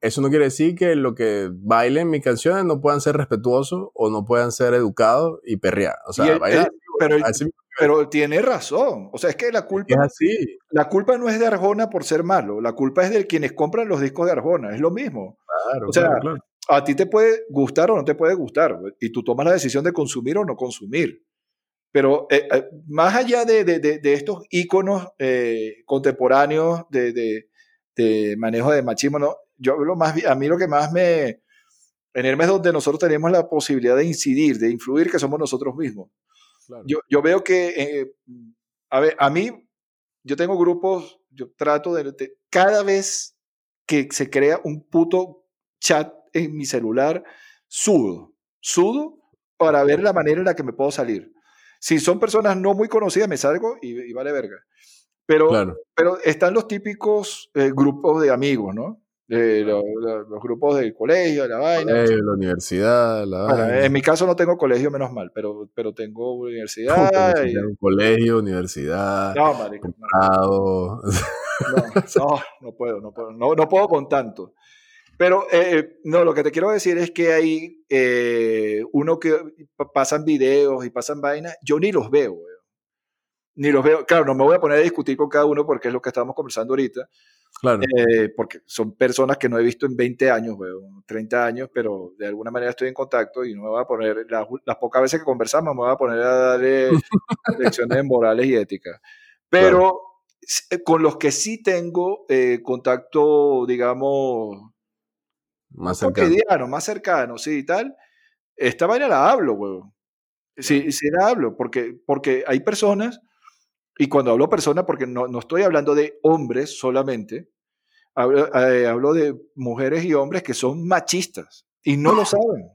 eso no quiere decir que lo que bailen mis canciones no puedan ser respetuosos o no puedan ser educados y perrear. O sea, bailar, pero, así pero tiene razón. O sea, es que la es culpa, así. la culpa no es de Arjona por ser malo, la culpa es de quienes compran los discos de Arjona, es lo mismo. Claro, O sea, claro, claro. A ti te puede gustar o no te puede gustar, y tú tomas la decisión de consumir o no consumir. Pero eh, eh, más allá de, de- de- de estos íconos eh, contemporáneos de, de- de manejo de machismo, ¿no? yo hablo más, a mí lo que más me... En Hermes donde nosotros tenemos la posibilidad de incidir, de influir, que somos nosotros mismos. claro. Yo, yo veo que, eh, a ver, a mí, yo tengo grupos, yo trato de, de- cada vez que se crea un puto chat en mi celular, sudo, sudo para ver la manera en la que me puedo salir. Si son personas no muy conocidas, me salgo y, y vale verga. Pero, Claro. pero están los típicos eh, grupos de amigos, ¿no? Eh, lo- lo- los grupos del colegio, la vaina. Colegio, la universidad, la Bueno, vaina. en mi caso no tengo colegio, menos mal, pero, pero tengo universidad. y- colegio, universidad, no, marico, no, no, no, no puedo, no puedo, no, no puedo con tanto. Pero eh, no, lo que te quiero decir es que hay eh, uno que pasan videos y pasan vainas, yo ni los veo, weón. Ni los veo. Claro, no me voy a poner a discutir con cada uno porque es lo que estamos conversando ahorita. Claro. Eh, porque son personas que no he visto en 20 años, weón, 30 años, pero de alguna manera estoy en contacto y no me voy a poner, las, las pocas veces que conversamos, me voy a poner a darle lecciones morales y éticas. Pero con los que sí tengo eh, contacto, digamos, Más cercano. cotidiano, más cercano, sí, y tal, esta vaina la hablo, weón. Sí, sí la hablo, porque, porque hay personas, y cuando hablo personas, porque no, no estoy hablando de hombres solamente, hablo, eh, hablo de mujeres y hombres que son machistas, y no lo saben,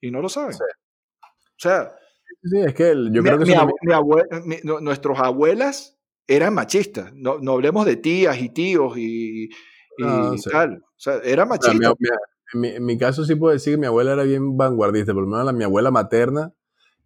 y no lo saben. Sí. O sea, Sí, es que el- yo mi- creo que mi mi abue- mi- no- nuestros abuelas eran machistas, no, no hablemos de tías y tíos y, y Ah, sí. tal, o sea, mi- machistas. mi- en, mi, en mi caso sí puedo decir que mi abuela era bien vanguardista, por lo menos la, mi abuela materna,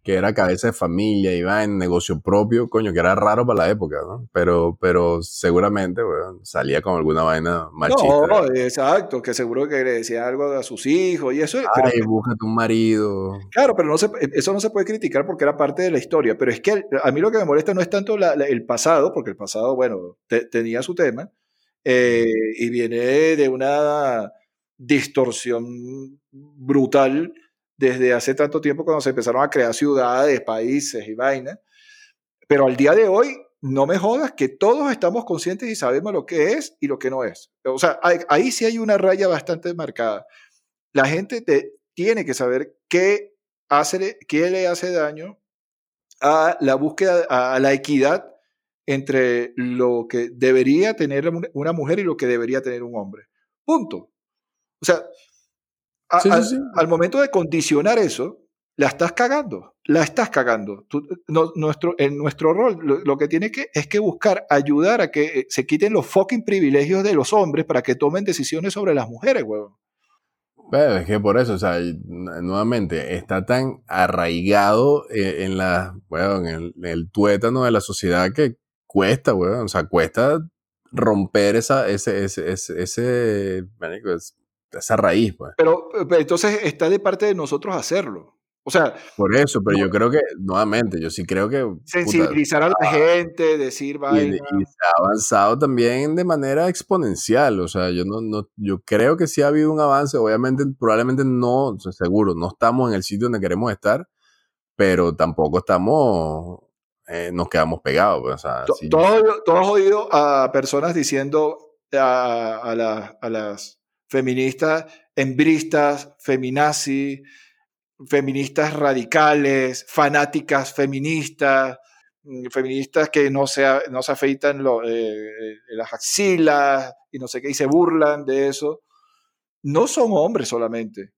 que era cabeza de familia, iba en negocio propio, coño, que era raro para la época, ¿no? Pero, pero seguramente, weón, salía con alguna vaina machista. No, exacto, que seguro que le decía algo a sus hijos y eso, pero Ay, búscate un marido. claro, pero no se, eso no se puede criticar porque era parte de la historia, pero es que a mí lo que me molesta no es tanto la- la- el pasado, porque el pasado, bueno, te- tenía su tema, eh, y viene de una distorsión brutal desde hace tanto tiempo cuando se empezaron a crear ciudades, países y vainas, pero al día de hoy no me jodas que todos estamos conscientes y sabemos lo que es y lo que no es. O sea, ahí, sí hay una raya bastante marcada. La gente te, tiene que saber qué, hace, qué le hace daño a la búsqueda, a la equidad entre lo que debería tener una mujer y lo que debería tener un hombre. Punto. O sea, a, Sí, sí, al, sí. al momento de condicionar eso, la estás cagando, la estás cagando. Tú- no- nuestro, en nuestro rol lo, lo que tiene que es que buscar ayudar a que eh, se quiten los fucking privilegios de los hombres para que tomen decisiones sobre las mujeres, huevón. Pero es que por eso, o sea, nuevamente, está tan arraigado eh, en la, weón, en el, en el tuétano de la sociedad que cuesta, weón, o sea, cuesta romper esa, ese, ese, ese, ese marico, es- esa raíz, pues. Pero, pero entonces está de parte de nosotros hacerlo. O sea, Por eso, pero No. yo creo que, nuevamente, yo sí creo que, puta, sensibilizar a la gente, decir y, vaina. y se ha avanzado también de manera exponencial. O sea, yo no, no, yo creo que sí ha habido un avance. Obviamente, probablemente no, seguro, no estamos en el sitio donde queremos estar, pero tampoco estamos, eh, nos quedamos pegados. pues, o sea, Todo, todo has oído a personas diciendo a, a la- a las feministas embristas, feminazi, feministas radicales, fanáticas feministas, mm, feministas que no se, no se afeitan lo- eh, las axilas y no sé qué, y se burlan de eso. No son hombres solamente,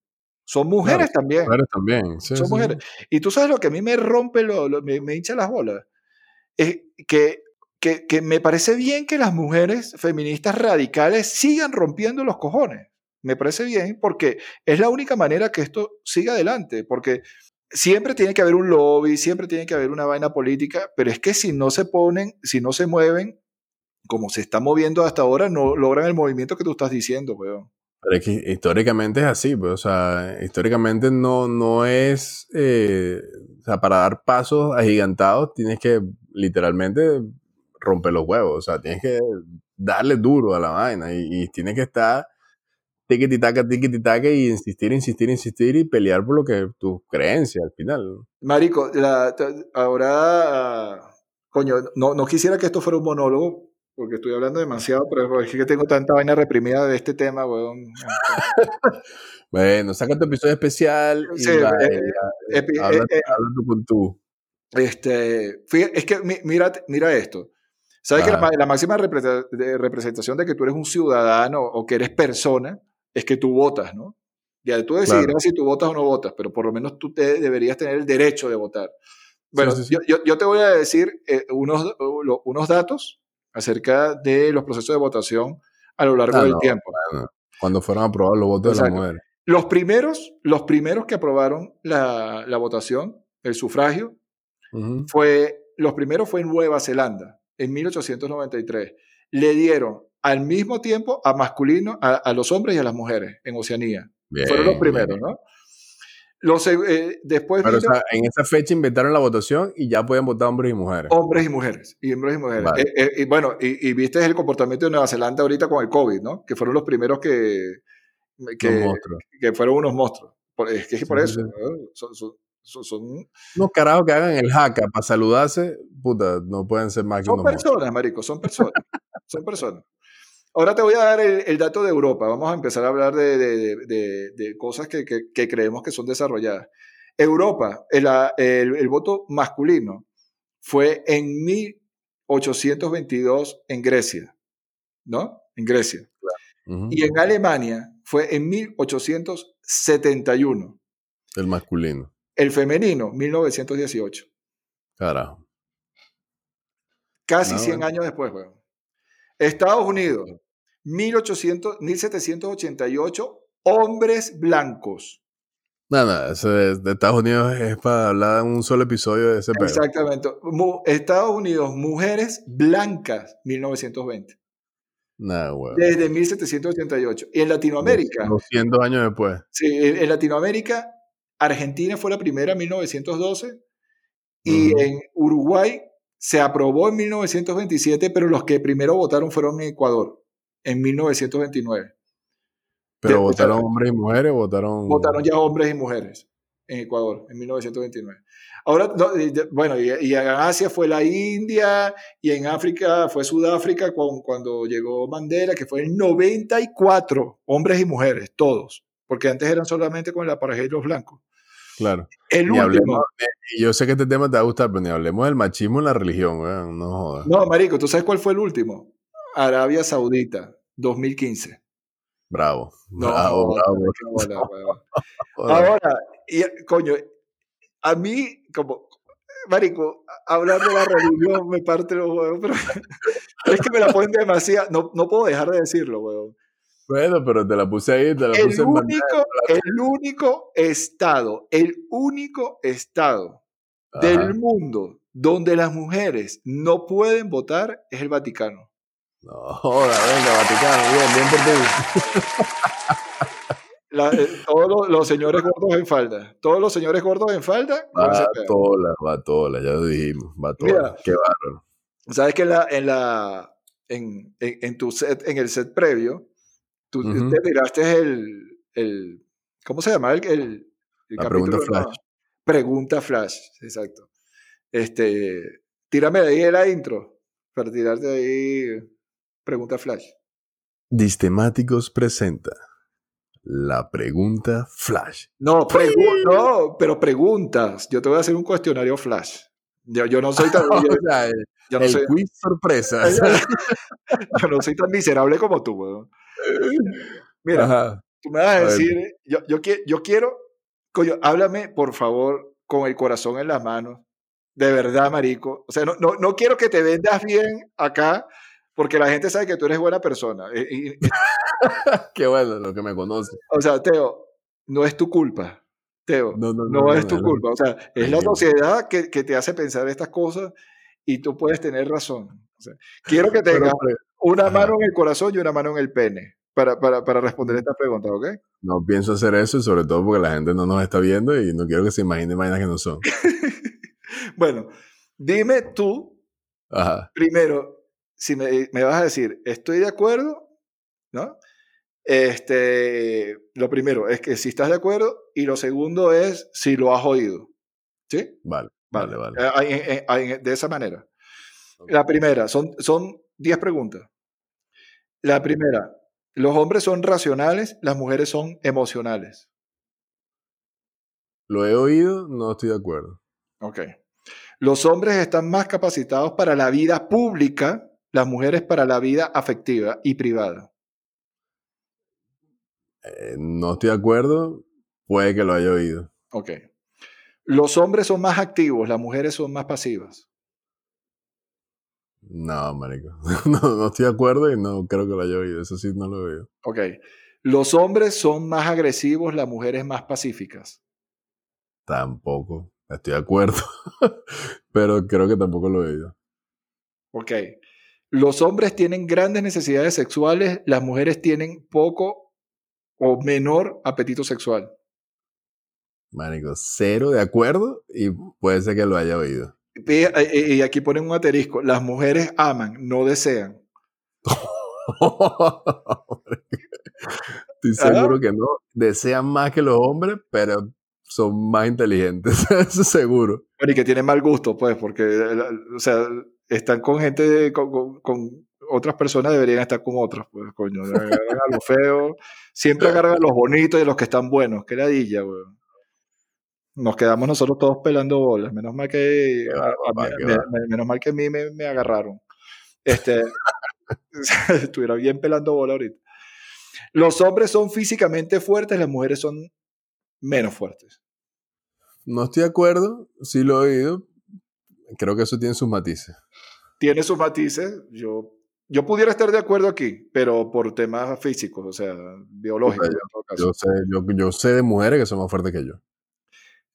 son mujeres también. mujeres también. sí, son sí, mujeres. Y tú sabes lo que a mí me rompe, lo, lo- me, me hincha las bolas. Es que, que, me parece bien que las mujeres feministas radicales sigan rompiendo los cojones. Me parece bien porque es la única manera que esto siga adelante. Porque siempre tiene que haber un lobby, siempre tiene que haber una vaina política, pero es que si no se ponen, si no se mueven, como se está moviendo hasta ahora, no logran el movimiento que tú estás diciendo, weón. Pero es que históricamente es así, pues, o sea, históricamente no, no es, eh, o sea, para dar pasos agigantados tienes que literalmente romper los huevos, o sea, tienes que darle duro a la vaina y, y tienes que estar tiquititaca, tiquititaca y insistir, insistir, insistir y pelear por lo que tus creencias al final. Marico, la- ahora, coño, no, no quisiera que esto fuera un monólogo, porque estoy hablando demasiado, pero es que tengo tanta vaina reprimida de este tema, weón. Bueno, saca tu episodio especial y Sí, va, eh, habla, eh, eh, habla tú con tú. Este, es que mi- mira, mira esto. ¿Sabes que la, máxima representación de que tú eres un ciudadano o que eres persona es que tú votas, ¿no? Ya tú decidirás Claro. si tú votas o no votas, pero por lo menos tú te, deberías tener el derecho de votar. Bueno, sí, sí. Yo, yo- yo te voy a decir eh, unos, unos datos acerca de los procesos de votación a lo largo Ah, del no, tiempo. cuando fueron aprobados los votos de las Exacto. mujeres. Los primeros, los primeros que aprobaron la, la votación, el sufragio, fue, los primeros fue en Nueva Zelanda, en 1893. Le dieron al mismo tiempo a masculino, a, a los hombres y a las mujeres en Oceanía. Bien, Fueron los bien. primeros, ¿no? Los, eh, después Pero, o vino sea, en esa fecha inventaron la votación y ya podían votar hombres y mujeres. hombres y mujeres. Y hombres y mujeres. Vale. Eh, eh, y bueno, y, y viste el comportamiento de Nueva Zelanda ahorita con el COVID, ¿no? Que fueron los primeros que, que, que fueron unos monstruos. Por- es que es por Sí, eso. sí. ¿no? Son, son- son- son- Unos carajos que hagan el haka para saludarse, puta, no pueden ser más que son unos personas, marico, son personas. son personas. Ahora te voy a dar el, el dato de Europa. Vamos a empezar a hablar de, de- de- de- de cosas que, que- que creemos que son desarrolladas. Europa, el, el- el voto masculino fue en 1822 en Grecia, ¿no? En Grecia. Y en Alemania fue en 1871. El masculino. El femenino, 1918. Carajo. Casi No, 100 bueno. años después, weón. Estados Unidos, 1800, 1788, hombres blancos. No, no, eso de, de Estados Unidos es para hablar en un solo episodio de ese pedo. Exactamente. Mu- Estados Unidos, mujeres blancas, 1920. Nah, weón. Desde 1788. Y en Latinoamérica, 200 años después. sí, en Latinoamérica, Argentina fue la primera en 1912 y Ujú. en Uruguay se aprobó en 1927, pero los que primero votaron fueron en Ecuador, en 1929. Pero votaron hombres y mujeres, votaron. votaron ya hombres y mujeres en Ecuador en 1929. Ahora, no, bueno, y, y en Asia fue la India y en África fue Sudáfrica con- cuando llegó Mandela, que fue en 94, hombres y mujeres, todos, porque antes eran solamente con y los blancos. Claro. El último, hablemos, yo sé que este tema te va a gustar, pero ni hablemos del machismo en la religión, weón. No jodas. no, Marico, ¿tú sabes cuál fue el último? Arabia Saudita, 2015. Bravo. No, bravo, bravo. Ahora, y, coño, a mí, como, marico, hablar de la religión me parte los huevos, pero, pero es que me la ponen demasiado, no, no puedo dejar de decirlo, huevón. Bueno, pero te la puse ahí, te la El puse en único, el único estado, el único estado Ajá. del mundo donde las mujeres no pueden votar es el Vaticano. No, joda, venga, Vaticano, bien, bien por ti. Eh, todos los, los señores gordos en falda, todos los señores gordos en falda. Batola, batola, ya lo dijimos, batola. Qué bárbaro. Sabes que en la, en la en, en, en tu set, en el set previo, tú te tiraste el, el ¿cómo se llama? El, el, el La pregunta no, flash. pregunta flash, exacto. Este, tírame de ahí la intro para tirarte de ahí pregunta flash. Distemáticos presenta la pregunta flash. No, pregu- no, pero preguntas. Yo te voy a hacer un cuestionario flash. Yo, yo no soy tan, yo, el, yo no el soy, quiz sorpresa. yo no soy tan miserable como tú, weón. Mira, Ajá. Tú me vas a A ver. decir, yo, yo, yo quiero, coño, háblame por favor con el corazón en las manos. De verdad, marico. O sea, no, no, no quiero que te vendas bien acá, porque la gente sabe que tú eres buena persona. Y- y- Qué bueno lo que me conoce. o sea, Teo, no es tu culpa. Teo, no, No, no, no. es tu culpa. O sea, es la sociedad que, que te hace pensar estas cosas y tú puedes tener razón. O sea, quiero que tengas pero, una ajá. mano en el corazón y una mano en el pene para, para, para responder estas preguntas, ¿ok? no pienso hacer eso sobre todo porque la gente no nos está viendo y no quiero que se imaginen vainas que no son. Bueno, dime tú Ajá. primero, si me, me vas a decir, estoy de acuerdo, ¿no? Este, lo primero es que si estás de acuerdo y lo segundo es si lo has oído, ¿sí? Vale, vale, vale. Eh, ahí- eh, ahí- de esa manera. La primera, son, son 10 preguntas. La primera, los hombres son racionales, las mujeres son emocionales. Lo he oído, no estoy de acuerdo. Ok. Los hombres están más capacitados para la vida pública, las mujeres para la vida afectiva y privada. Eh, no estoy de acuerdo, puede que lo haya oído. Ok. Los hombres son más activos, las mujeres son más pasivas. No, marico. No, no estoy de acuerdo y no creo que lo haya oído. Eso sí no lo he oído. Ok. Los hombres son más agresivos, las mujeres más pacíficas. Tampoco. Estoy de acuerdo. Pero creo que tampoco lo he oído. Ok. Los hombres tienen grandes necesidades sexuales, las mujeres tienen poco o menor apetito sexual. Marico, cero de acuerdo y puede ser que lo haya oído. Y, y- y aquí ponen un asterisco, las mujeres aman, no desean. Estoy seguro que no. Desean más que los hombres, pero son más inteligentes. Eso seguro. Bueno, y que tienen mal gusto, pues, porque, eh, o sea, están con gente, de- con, con- con otras personas, deberían estar con otras, pues, coño. Agarran a los feos, siempre agarran a los bonitos y a los que están buenos. Qué ladilla, weón. Nos quedamos nosotros todos pelando bolas. Menos mal que, a- me- me- menos mal que a mí me, me agarraron. Este, estuviera bien pelando bola ahorita. Los hombres son físicamente fuertes, las mujeres son menos fuertes. No estoy de acuerdo, sí lo he oído. Creo que eso tiene sus matices. tiene sus matices. Yo, yo pudiera estar de acuerdo aquí, pero por temas físicos, o sea, biológicos. Yo sé, yo, yo sé de mujeres que son más fuertes que yo.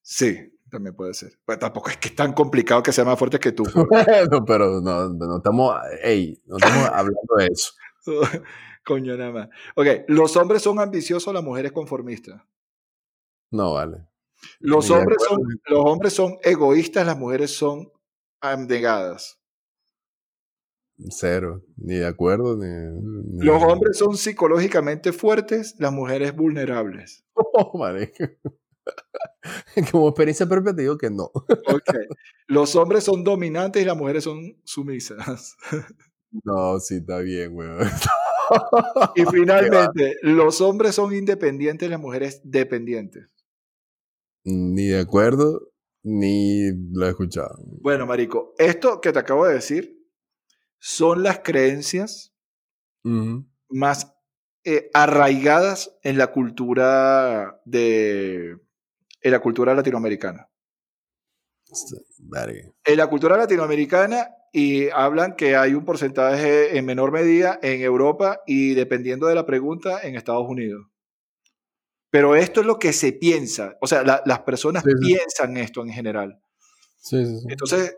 Sí, también puede ser. Pero tampoco es que es tan complicado que sea más fuerte que tú. Bueno, pero no, no estamos, ey, no estamos hablando de eso. Coño, nada más. Ok, los hombres son ambiciosos, las mujeres conformistas. No, vale. Los Ni hombres, son, los hombres son egoístas, las mujeres son abnegadas. Cero. Ni de acuerdo, ni. ni- Los hombres son psicológicamente fuertes, las mujeres vulnerables. Oh, marico. Como experiencia propia te digo que no. Los hombres son dominantes y las mujeres son sumisas. No, sí, está bien, weón. Y finalmente, los hombres son independientes, las mujeres dependientes. Ni de acuerdo, ni lo he escuchado. Bueno, Marico, esto que te acabo de decir son las creencias más eh, arraigadas en la cultura de en la cultura latinoamericana. Verga. En la cultura latinoamericana y hablan que hay un porcentaje en menor medida en Europa y dependiendo de la pregunta en Estados Unidos. Pero esto es lo que se piensa, o sea, la- las personas Sí, sí. piensan esto en general. Sí. Entonces,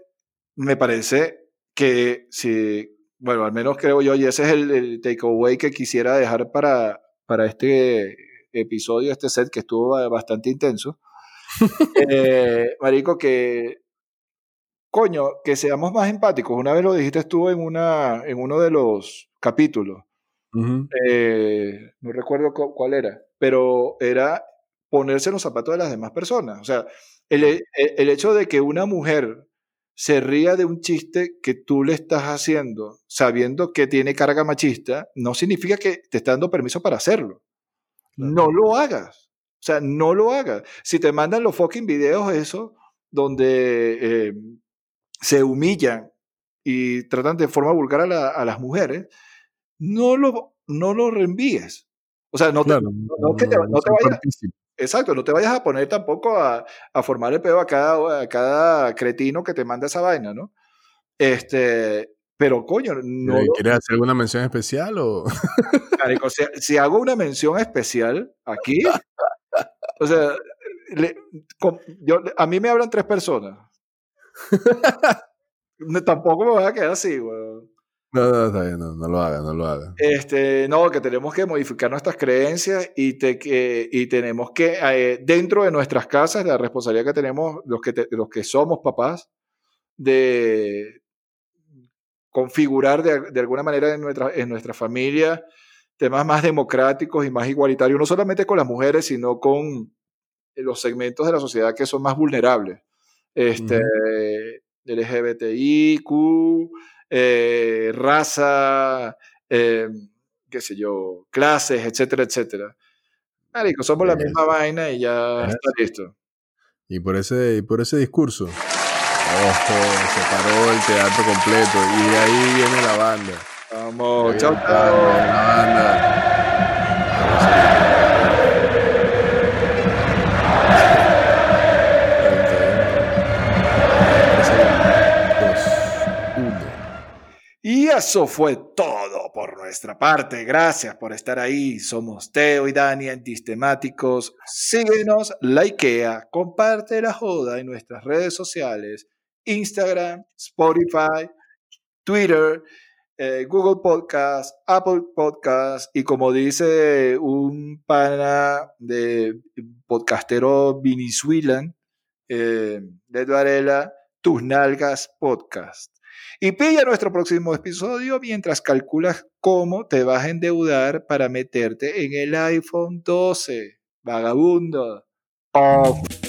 me parece que si, bueno, al menos creo yo, y ese es el, el takeaway que quisiera dejar para, para este episodio, este set que estuvo ba- bastante intenso. Eh, marico, que, coño, que seamos más empáticos. Una vez lo dijiste tú en, una, en uno de los capítulos. Eh, no recuerdo cu- cuál era, pero era ponerse en los zapatos de las demás personas. O sea, el, el- el hecho de que una mujer se ría de un chiste que tú le estás haciendo sabiendo que tiene carga machista, no significa que te está dando permiso para hacerlo. No lo hagas. O sea, no lo hagas. Si te mandan los fucking videos eso, donde eh, se humillan y tratan de forma vulgar a, la- a las mujeres, no lo, no lo reenvíes. O sea, no te, Claro, no- no que te- no te son vayas- exacto, no te vayas a poner tampoco a, a formar el pedo a cada, a cada cretino que te manda esa vaina, ¿no? Este, pero coño, no, ¿Quieres- lo- ¿Quieres hacer alguna mención especial o...? Marico, si, si hago una mención especial aquí, o sea, le- con- yo, a mí me hablan tres personas. Tampoco me voy a quedar así, weón. No, no, está bien, no, no lo haga, no lo haga. Este, no, que tenemos que modificar nuestras creencias y, te- que, y tenemos que, eh, dentro de nuestras casas, la responsabilidad que tenemos los que, te- los que somos papás, de configurar de, de alguna manera en nuestra, en nuestra familia temas más democráticos y más igualitarios, no solamente con las mujeres, sino con los segmentos de la sociedad que son más vulnerables. Este, LGBTIQ, eh, raza, eh, qué sé yo, clases, etcétera, etcétera. Marico, somos la misma vaina y ya está listo. Y por ese, y por ese discurso, ojo, se paró el teatro completo y de ahí viene la banda. Vamos, chao. Y eso fue todo por nuestra parte. Gracias por estar ahí. Somos Teo y Dani, Antistemáticos. Síguenos, likea, comparte la joda en nuestras redes sociales, Instagram, Spotify, Twitter eh, Google Podcast, Apple Podcast y como dice un pana de podcastero Venezuelan, eh, de Varela, tus nalgas podcast. Y pilla nuestro próximo episodio mientras calculas cómo te vas a endeudar para meterte en el iPhone 12. Vagabundo. Off.